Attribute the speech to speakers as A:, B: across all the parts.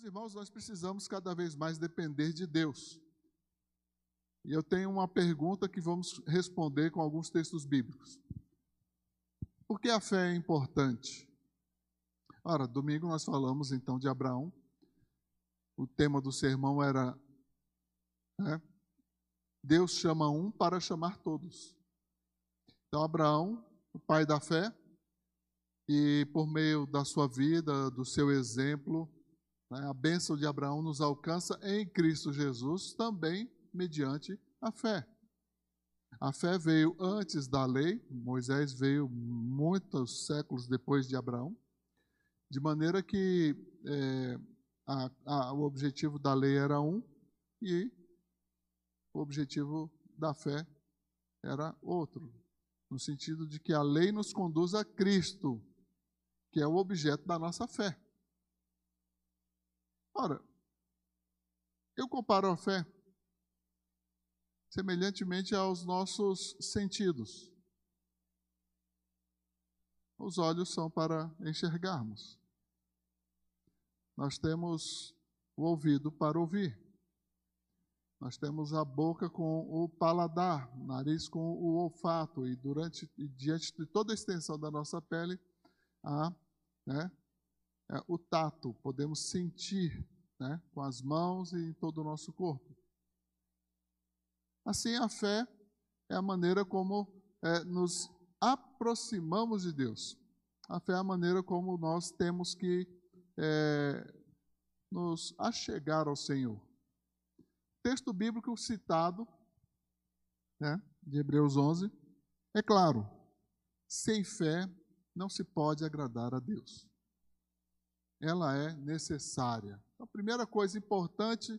A: Meus irmãos, nós precisamos cada vez mais depender de Deus. E eu tenho uma pergunta que vamos responder com alguns textos bíblicos. Por que a fé é importante? Ora, domingo nós falamos então de Abraão. O tema do sermão era né, Deus chama um para chamar todos. Então, Abraão, o pai da fé, e por meio da sua vida, do seu exemplo, a bênção de Abraão nos alcança em Cristo Jesus, também mediante a fé. A fé veio antes da lei, Moisés veio muitos séculos depois de Abraão, de maneira que é, a, a, o objetivo da lei era um e o objetivo da fé era outro, no sentido de que a lei nos conduz a Cristo, que é o objeto da nossa fé. Ora, eu comparo a fé semelhantemente aos nossos sentidos. Os olhos são para enxergarmos. Nós temos o ouvido para ouvir. Nós temos a boca com o paladar, o nariz com o olfato, e durante e diante de toda a extensão da nossa pele, há né, é, o tato, podemos sentir né, com as mãos e em todo o nosso corpo. Assim, a fé é a maneira como é, nos aproximamos de Deus. A fé é a maneira como nós temos que é, nos achegar ao Senhor texto bíblico citado, né, de Hebreus 11, é claro: sem fé não se pode agradar a Deus. Ela é necessária. Então, a primeira coisa importante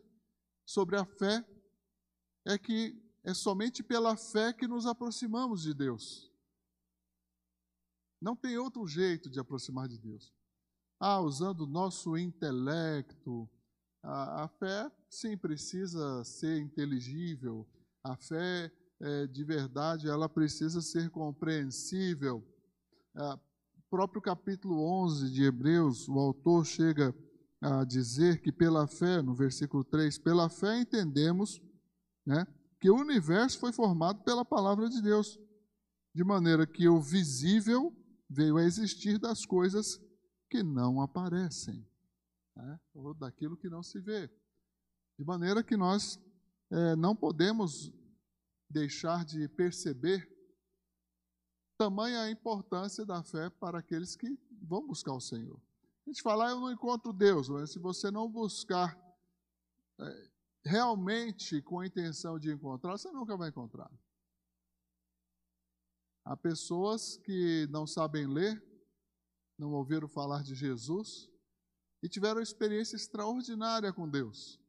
A: sobre a fé é que é somente pela fé que nos aproximamos de Deus. Não tem outro jeito de aproximar de Deus. Ah, usando o nosso intelecto, a, a fé, sim, precisa ser inteligível. A fé, é, de verdade, ela precisa ser compreensível. É, próprio capítulo 11 de Hebreus, o autor chega a dizer que pela fé, no versículo 3, pela fé entendemos né, que o universo foi formado pela palavra de Deus, de maneira que o visível veio a existir das coisas que não aparecem né? ou daquilo que não se vê. De maneira que nós é, não podemos deixar de perceber tamanha a importância da fé para aqueles que vão buscar o Senhor. A gente fala, ah, eu não encontro Deus, mas se você não buscar é, realmente com a intenção de encontrar, você nunca vai encontrar. Há pessoas que não sabem ler, não ouviram falar de Jesus, e tiveram experiência extraordinária com Deus.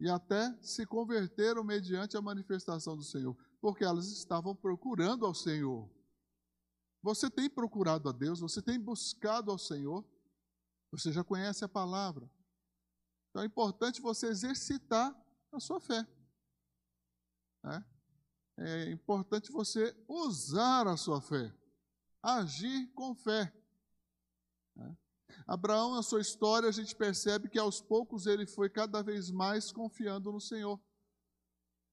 A: E até se converteram mediante a manifestação do Senhor, porque elas estavam procurando ao Senhor. Você tem procurado a Deus, você tem buscado ao Senhor, você já conhece a palavra. Então é importante você exercitar a sua fé. É, é importante você usar a sua fé, agir com fé. É. Abraão, na sua história, a gente percebe que aos poucos ele foi cada vez mais confiando no Senhor.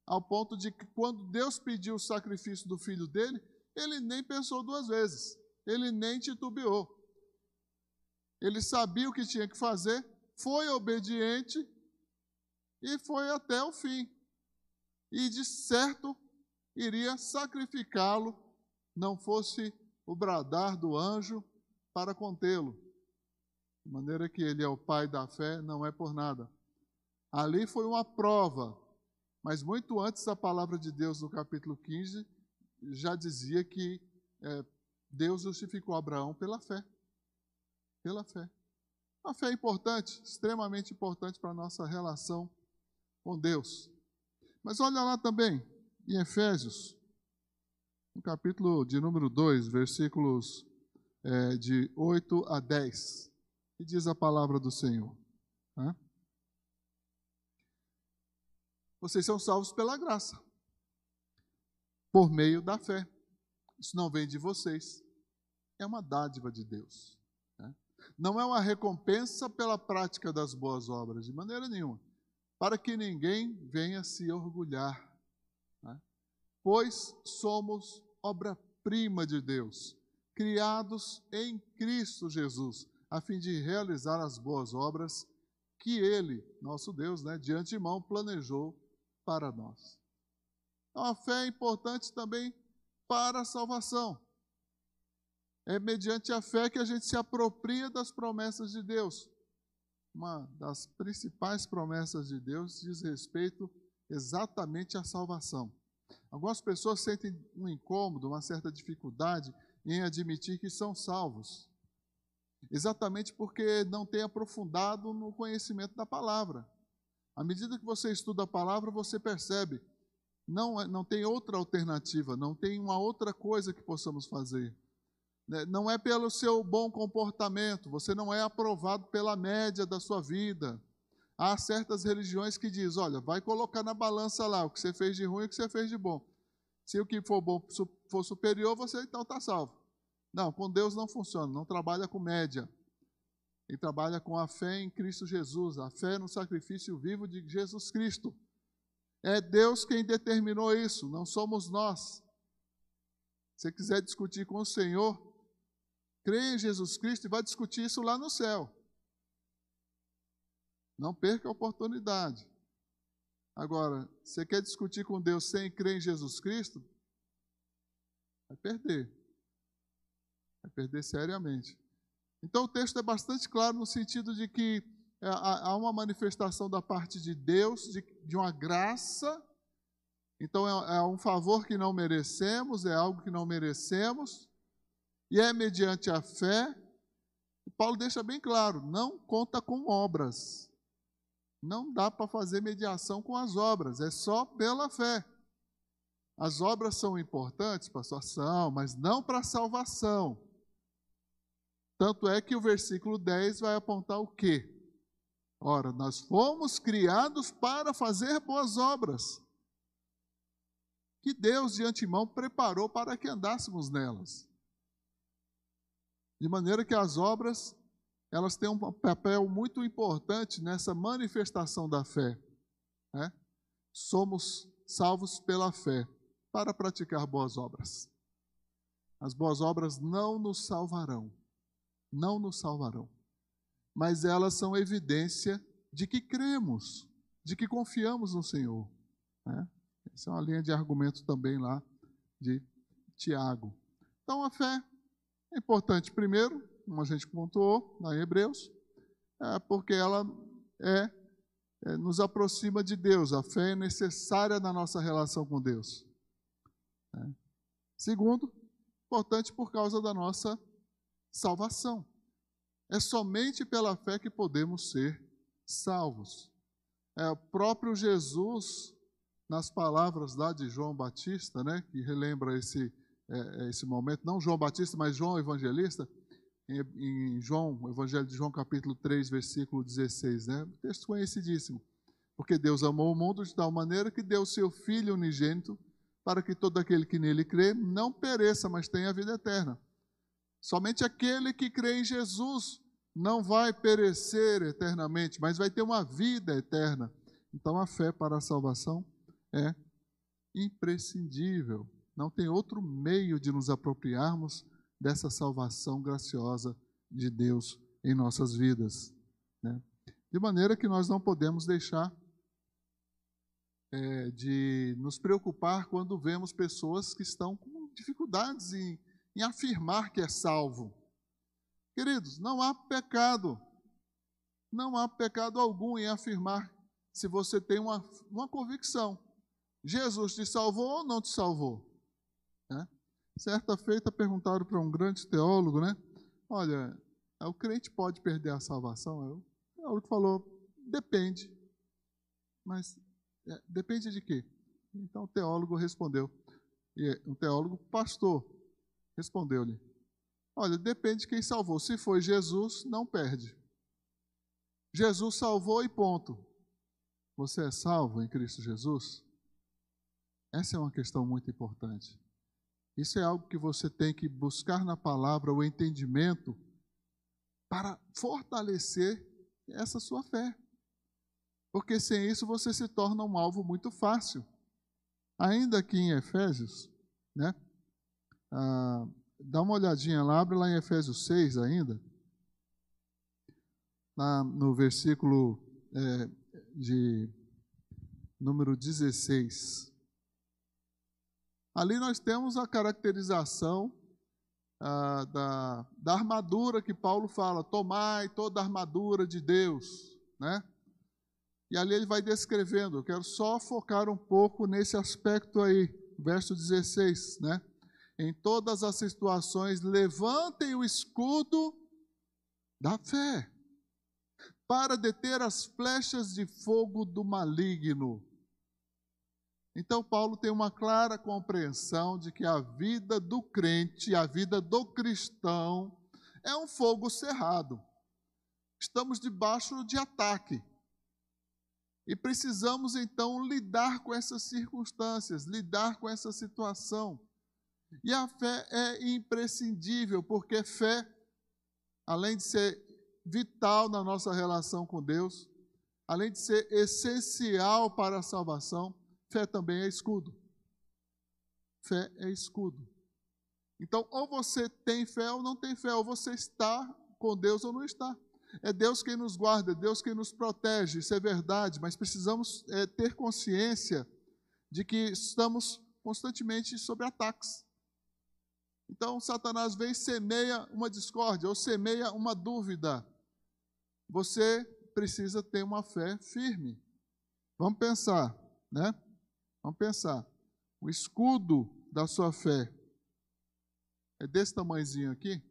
A: Ao ponto de que quando Deus pediu o sacrifício do filho dele, ele nem pensou duas vezes, ele nem titubeou. Ele sabia o que tinha que fazer, foi obediente e foi até o fim. E de certo iria sacrificá-lo, não fosse o bradar do anjo para contê-lo. De maneira que ele é o pai da fé, não é por nada. Ali foi uma prova, mas muito antes a palavra de Deus, no capítulo 15, já dizia que é, Deus justificou Abraão pela fé. Pela fé. A fé é importante, extremamente importante para a nossa relação com Deus. Mas olha lá também, em Efésios, no capítulo de número 2, versículos é, de 8 a 10 que diz a palavra do Senhor. Né? Vocês são salvos pela graça, por meio da fé. Isso não vem de vocês, é uma dádiva de Deus. Né? Não é uma recompensa pela prática das boas obras, de maneira nenhuma, para que ninguém venha se orgulhar. Né? Pois somos obra-prima de Deus, criados em Cristo Jesus, a fim de realizar as boas obras que Ele, nosso Deus, né, de antemão planejou para nós. A fé é importante também para a salvação. É mediante a fé que a gente se apropria das promessas de Deus. Uma das principais promessas de Deus diz respeito exatamente à salvação. Algumas pessoas sentem um incômodo, uma certa dificuldade em admitir que são salvos, exatamente porque não têm aprofundado no conhecimento da palavra. À medida que você estuda a palavra, você percebe, não, é, não tem outra alternativa, não tem uma outra coisa que possamos fazer. Né, não é pelo seu bom comportamento, você não é aprovado pela média da sua vida. Há certas religiões que diz, olha, vai colocar na balança lá o que você fez de ruim e o que você fez de bom. Se o que for bom for superior, você então está salvo. Não, com Deus não funciona, não trabalha com média. Ele trabalha com a fé em Cristo Jesus, a fé no sacrifício vivo de Jesus Cristo. É Deus quem determinou isso, não somos nós. Se quiser discutir com o Senhor, crê em Jesus Cristo e vai discutir isso lá no céu. Não perca a oportunidade. Agora, você quer discutir com Deus sem crer em Jesus Cristo? Vai perder. Vai perder seriamente. Então o texto é bastante claro no sentido de que há uma manifestação da parte de Deus, de, de uma graça. Então é, é um favor que não merecemos, é algo que não merecemos, e é mediante a fé. Paulo deixa bem claro: não conta com obras. Não dá para fazer mediação com as obras, é só pela fé. As obras são importantes para a situação, mas não para a salvação. Tanto é que o versículo 10 vai apontar o quê? Ora, nós fomos criados para fazer boas obras, que Deus de antemão preparou para que andássemos nelas. De maneira que as obras elas têm um papel muito importante nessa manifestação da fé. Né? Somos salvos pela fé para praticar boas obras. As boas obras não nos salvarão, não nos salvarão, mas elas são evidência de que cremos, de que confiamos no Senhor. Né? Essa é uma linha de argumento também lá de Tiago. Então a fé é importante, primeiro, como a gente pontuou lá em Hebreus, é porque ela é, é, nos aproxima de Deus. A fé é necessária na nossa relação com Deus. É. Segundo, importante por causa da nossa salvação. É somente pela fé que podemos ser salvos. É o próprio Jesus, nas palavras lá de João Batista, né, que relembra esse, é, esse momento, não João Batista, mas João Evangelista, em João, o Evangelho de João, capítulo 3, versículo 16, né? Texto conhecidíssimo. Porque Deus amou o mundo de tal maneira que deu seu Filho unigênito para que todo aquele que nele crê não pereça, mas tenha vida eterna. Somente aquele que crê em Jesus não vai perecer eternamente, mas vai ter uma vida eterna. Então a fé para a salvação é imprescindível. Não tem outro meio de nos apropriarmos dessa salvação graciosa de Deus em nossas vidas. Né? De maneira que nós não podemos deixar é, de nos preocupar quando vemos pessoas que estão com dificuldades em, em afirmar que é salvo. Queridos, não há pecado, não há pecado algum em afirmar se você tem uma, uma convicção. Jesus te salvou ou não te salvou? Né? Certa feita perguntaram para um grande teólogo, né? Olha, o crente pode perder a salvação? O teólogo falou, depende. Mas é, depende de quê? Então o teólogo respondeu, e um teólogo pastor respondeu-lhe, olha, depende de quem salvou. Se foi Jesus, não perde. Jesus salvou e ponto. Você é salvo em Cristo Jesus? Essa é uma questão muito importante. Isso é algo que você tem que buscar na palavra o entendimento para fortalecer essa sua fé. Porque sem isso você se torna um alvo muito fácil. Ainda aqui em Efésios, né? Ah, dá uma olhadinha lá, abre lá em Efésios 6 ainda, lá no versículo é, de número 16. Ali nós temos a caracterização ah, da, da armadura que Paulo fala: tomai toda a armadura de Deus, né? E ali ele vai descrevendo, eu quero só focar um pouco nesse aspecto aí, verso 16, né? Em todas as situações, levantem o escudo da fé, para deter as flechas de fogo do maligno. Então, Paulo tem uma clara compreensão de que a vida do crente, a vida do cristão, é um fogo cerrado. Estamos debaixo de ataque. E precisamos então lidar com essas circunstâncias, lidar com essa situação. E a fé é imprescindível, porque fé, além de ser vital na nossa relação com Deus, além de ser essencial para a salvação, Fé também é escudo. Fé é escudo. Então, ou você tem fé ou não tem fé, ou você está com Deus ou não está. É Deus quem nos guarda, é Deus quem nos protege, isso é verdade, mas precisamos é, ter consciência de que estamos constantemente sob ataques. Então, Satanás vem e semeia uma discórdia ou semeia uma dúvida. Você precisa ter uma fé firme. Vamos pensar, né? Vamos pensar. O escudo da sua fé é desse tamanhozinho aqui,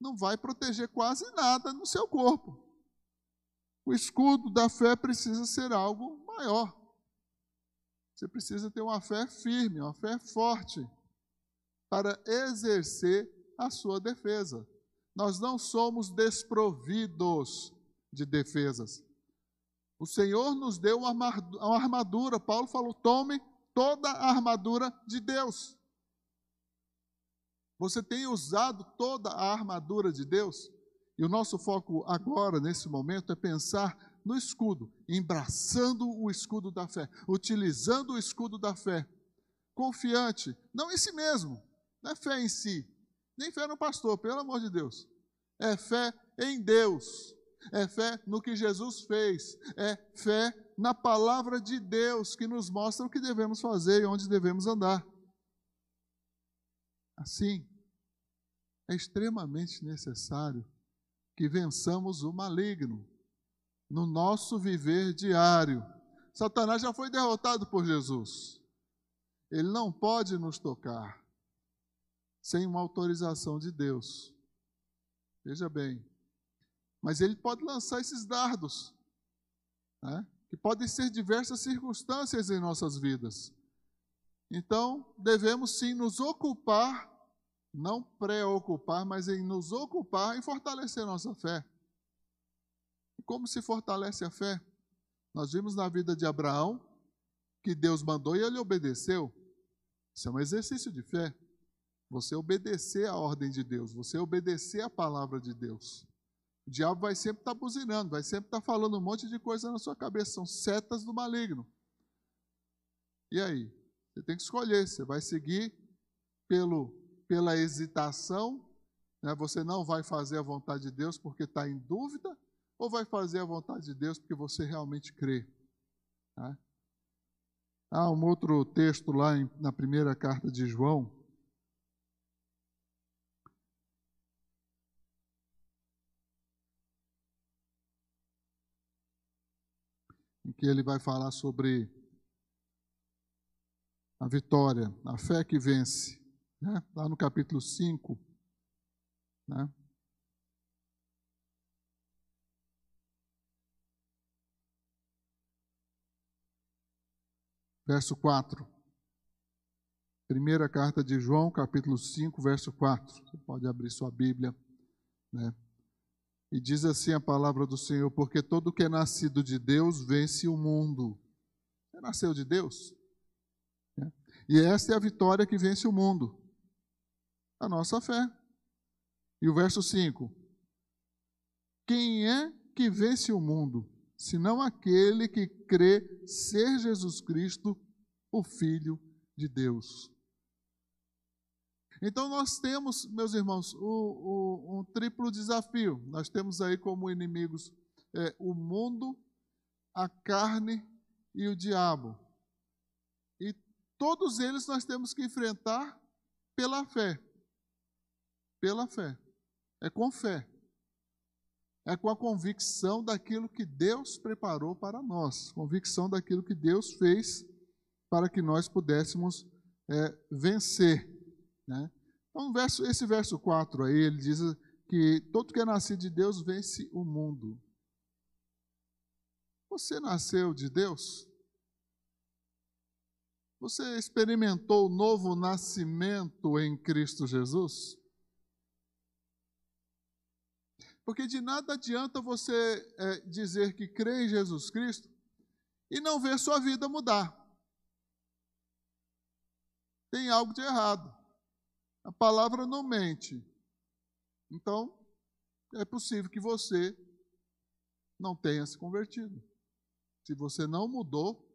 A: não vai proteger quase nada no seu corpo. O escudo da fé precisa ser algo maior. Você precisa ter uma fé firme, uma fé forte, para exercer a sua defesa. Nós não somos desprovidos de defesas. O Senhor nos deu uma armadura. Paulo falou: tome toda a armadura de Deus. Você tem usado toda a armadura de Deus? E o nosso foco agora, nesse momento, é pensar no escudo, embraçando o escudo da fé, utilizando o escudo da fé, confiante, não em si mesmo, não é fé em si, nem fé no pastor, pelo amor de Deus, é fé em Deus, é fé no que Jesus fez, é fé na palavra de Deus que nos mostra o que devemos fazer e onde devemos andar. Assim, é extremamente necessário que vençamos o maligno no nosso viver diário. Satanás já foi derrotado por Jesus. Ele não pode nos tocar sem uma autorização de Deus. Veja bem, mas ele pode lançar esses dardos, né? que podem ser diversas circunstâncias em nossas vidas. Então, devemos sim nos ocupar, não preocupar, mas em nos ocupar em fortalecer nossa fé. E como se fortalece a fé? Nós vimos na vida de Abraão que Deus mandou e ele obedeceu. Isso é um exercício de fé. Você obedecer à ordem de Deus, você obedecer à palavra de Deus. O diabo vai sempre estar tá buzinando, vai sempre estar tá falando um monte de coisa na sua cabeça. São setas do maligno. E aí? Você tem que escolher. Você vai seguir pelo, pela hesitação, né? você não vai fazer a vontade de Deus porque está em dúvida, ou vai fazer a vontade de Deus porque você realmente crê. Tá? Há um outro texto lá em, na primeira carta de João, em que ele vai falar sobre a vitória, a fé que vence, né? lá no capítulo 5. Né? Verso 4. Primeira carta de João, capítulo 5, verso 4. Você pode abrir sua Bíblia. Né? E diz assim a palavra do Senhor: Porque todo que é nascido de Deus vence o mundo. Você nasceu de Deus? É. E esta é a vitória que vence o mundo a nossa fé. E o verso 5: quem é que vence o mundo, senão aquele que crê ser Jesus Cristo, o Filho de Deus. Então nós temos, meus irmãos, o, o, um triplo desafio. Nós temos aí como inimigos é, o mundo, a carne e o diabo. E todos eles nós temos que enfrentar pela fé. Pela fé. É com fé. É com a convicção daquilo que Deus preparou para nós, convicção daquilo que Deus fez para que nós pudéssemos é, vencer. Né? Então, verso, esse verso 4 aí, ele diz que todo que é nascido de Deus vence o mundo. Você nasceu de Deus? Você experimentou o novo nascimento em Cristo Jesus? Porque de nada adianta você é, dizer que crê em Jesus Cristo e não ver sua vida mudar. Tem algo de errado. A palavra não mente. Então, é possível que você não tenha se convertido. Se você não mudou,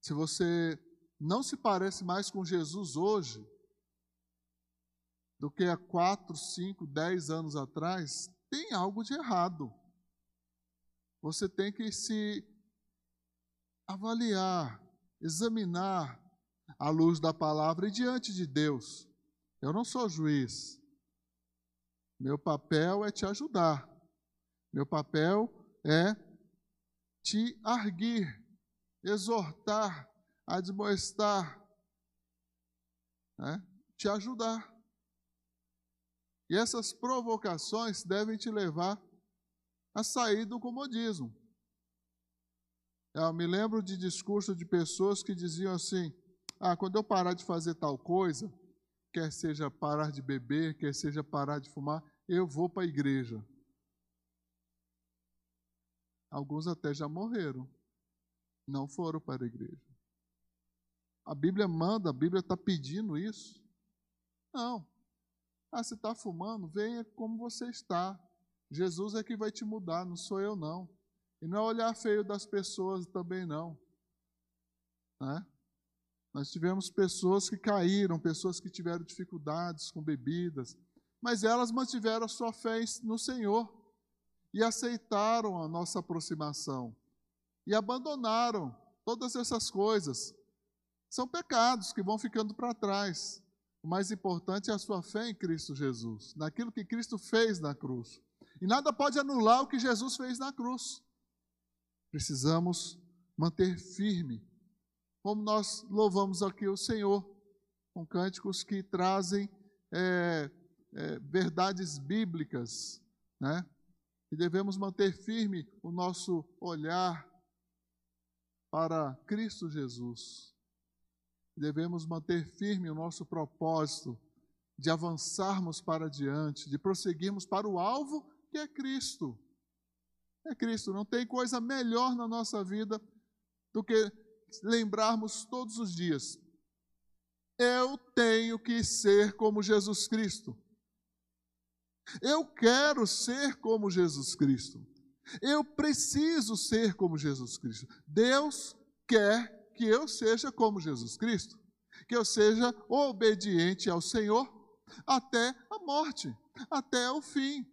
A: se você não se parece mais com Jesus hoje do que há 4, 5, 10 anos atrás, tem algo de errado. Você tem que se avaliar, examinar à luz da palavra e diante de Deus. Eu não sou juiz. Meu papel é te ajudar. Meu papel é te arguir, exortar, admoestar, né? te ajudar. E essas provocações devem te levar a sair do comodismo. Eu me lembro de discurso de pessoas que diziam assim: ah, quando eu parar de fazer tal coisa, quer seja parar de beber, quer seja parar de fumar, eu vou para a igreja. Alguns até já morreram, não foram para a igreja. A Bíblia manda, a Bíblia está pedindo isso. Não. Ah, você está fumando? Venha como você está. Jesus é que vai te mudar, não sou eu não. E não é olhar feio das pessoas também não. Né? Nós tivemos pessoas que caíram, pessoas que tiveram dificuldades com bebidas, mas elas mantiveram a sua fé no Senhor e aceitaram a nossa aproximação e abandonaram todas essas coisas. São pecados que vão ficando para trás. O mais importante é a sua fé em Cristo Jesus, naquilo que Cristo fez na cruz. E nada pode anular o que Jesus fez na cruz. Precisamos manter firme, como nós louvamos aqui o Senhor, com cânticos que trazem é, é, verdades bíblicas, né? E devemos manter firme o nosso olhar para Cristo Jesus devemos manter firme o nosso propósito de avançarmos para diante, de prosseguirmos para o alvo que é Cristo. É Cristo. Não tem coisa melhor na nossa vida do que lembrarmos todos os dias: eu tenho que ser como Jesus Cristo. Eu quero ser como Jesus Cristo. Eu preciso ser como Jesus Cristo. Deus quer que eu seja como Jesus Cristo, que eu seja obediente ao Senhor até a morte, até o fim.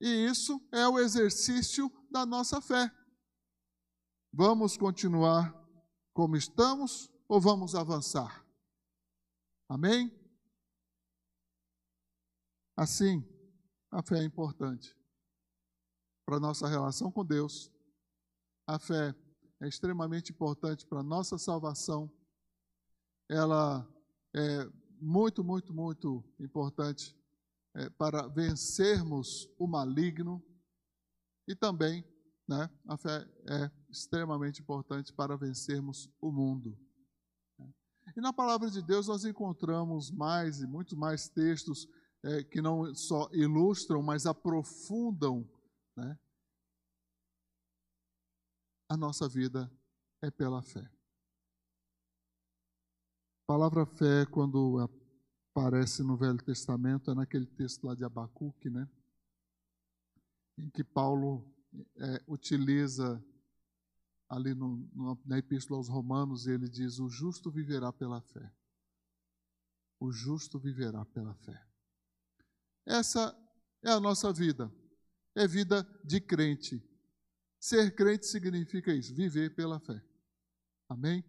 A: E isso é o exercício da nossa fé. Vamos continuar como estamos ou vamos avançar? Amém? Assim, a fé é importante para a nossa relação com Deus. A fé é extremamente importante para a nossa salvação. Ela é muito, muito, muito importante é, para vencermos o maligno e também né, a fé é extremamente importante para vencermos o mundo. E na palavra de Deus nós encontramos mais e muito mais textos é, que não só ilustram, mas aprofundam né, a nossa vida é pela fé. A palavra fé, quando aparece no Velho Testamento, é naquele texto lá de Abacuque, né? em que Paulo é, utiliza ali no, no, na Epístola aos Romanos, ele diz: O justo viverá pela fé. O justo viverá pela fé. Essa é a nossa vida. É vida de crente. Ser crente significa isso, viver pela fé. Amém?